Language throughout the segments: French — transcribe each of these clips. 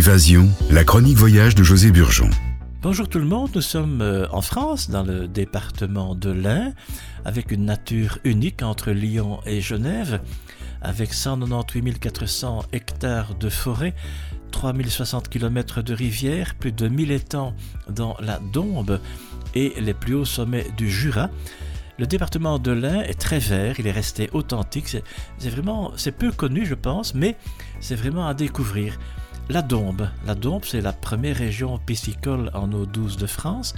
Évasion, la chronique voyage de José Burgeon. Bonjour tout le monde, nous sommes euh, en France, dans le département de l'Ain, avec une nature unique entre Lyon et Genève, avec 198 400 hectares de forêt, 3060 km de rivière, plus de 1000 étangs dans la Dombe et les plus hauts sommets du Jura. Le département de l'Ain est très vert, il est resté authentique. C'est vraiment, c'est peu connu, je pense, mais c'est vraiment à découvrir. La Dombe. La c'est la première région piscicole en eau douce de France.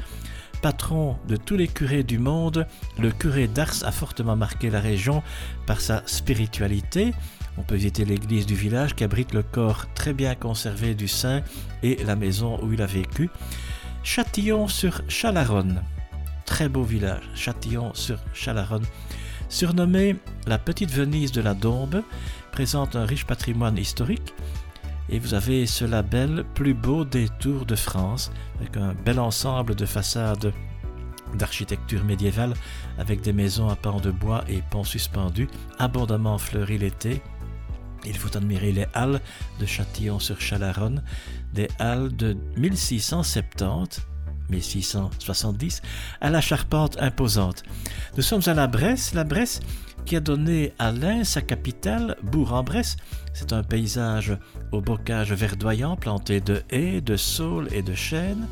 Patron de tous les curés du monde, le curé d'Ars a fortement marqué la région par sa spiritualité. On peut visiter l'église du village qui abrite le corps très bien conservé du saint et la maison où il a vécu. Châtillon sur Chalaronne très beau village, Châtillon sur Chalaronne, surnommé la petite Venise de la Dombe, présente un riche patrimoine historique. Et vous avez ce label plus beau des tours de France, avec un bel ensemble de façades d'architecture médiévale, avec des maisons à pans de bois et ponts suspendus, abondamment fleuris l'été. Il faut admirer les halles de Châtillon sur Chalaronne, des halles de 1670 1670, à la charpente imposante. Nous sommes à la Bresse, la Bresse qui a donné à l'Ain sa capitale, Bourg-en-Bresse. C'est un paysage au bocage verdoyant planté de haies, de saules et de chênes.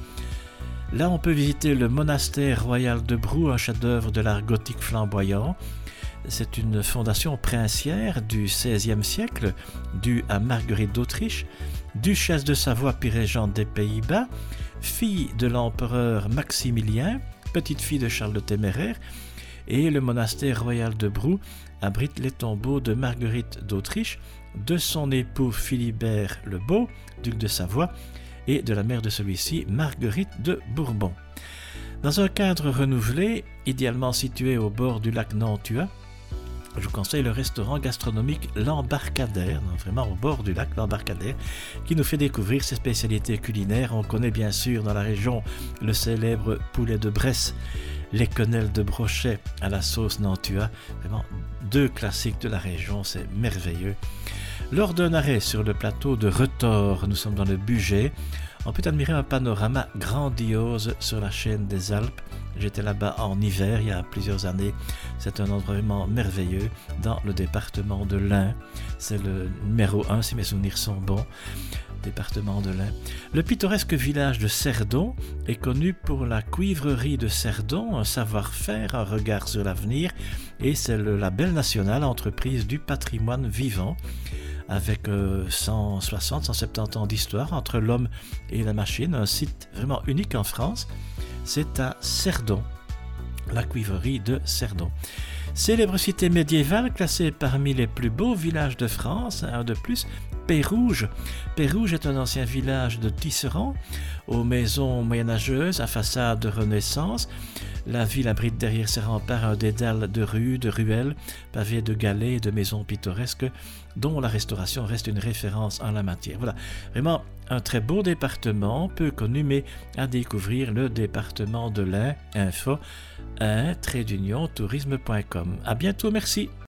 Là, on peut visiter le monastère royal de Brou, un chef-d'œuvre de l'art gothique flamboyant. C'est une fondation princière du XVIe siècle, due à Marguerite d'Autriche, duchesse de Savoie puis régente des Pays-Bas, fille de l'empereur Maximilien, petite fille de Charles le Téméraire, et le monastère royal de Brou abrite les tombeaux de Marguerite d'Autriche, de son époux Philibert le Beau, duc de Savoie, et de la mère de celui-ci, Marguerite de Bourbon. Dans un cadre renouvelé, idéalement situé au bord du lac Nantua, je vous conseille le restaurant gastronomique L'Embarcadère, vraiment au bord du lac L'Embarcadère, qui nous fait découvrir ses spécialités culinaires. On connaît bien sûr dans la région le célèbre poulet de Bresse, les quenelles de brochet à la sauce Nantua. Vraiment deux classiques de la région, c'est merveilleux. Lors d'un arrêt sur le plateau de Retors, nous sommes dans le budget, on peut admirer un panorama grandiose sur la chaîne des Alpes J'étais là-bas en hiver il y a plusieurs années. C'est un endroit vraiment merveilleux dans le département de l'Ain. C'est le numéro 1 si mes souvenirs sont bons. Département de l'Ain. Le pittoresque village de Cerdon est connu pour la cuivrerie de Cerdon, un savoir-faire, un regard sur l'avenir, et c'est le label national entreprise du patrimoine vivant avec 160, euh, 170 ans d'histoire entre l'homme et la machine, un site vraiment unique en France c'est à Cerdon, la cuivrerie de Cerdon. Célèbre cité médiévale classée parmi les plus beaux villages de France, un de plus, Pérouge. Pérouge est un ancien village de tisserands, aux maisons moyenâgeuses à façade de Renaissance. La ville abrite derrière ses remparts un dédale de rues, de ruelles, pavées de galets et de maisons pittoresques, dont la restauration reste une référence en la matière. Voilà, vraiment un très beau département, peu connu, mais à découvrir le département de l'Ain. Info un tourisme.com. À bientôt, merci.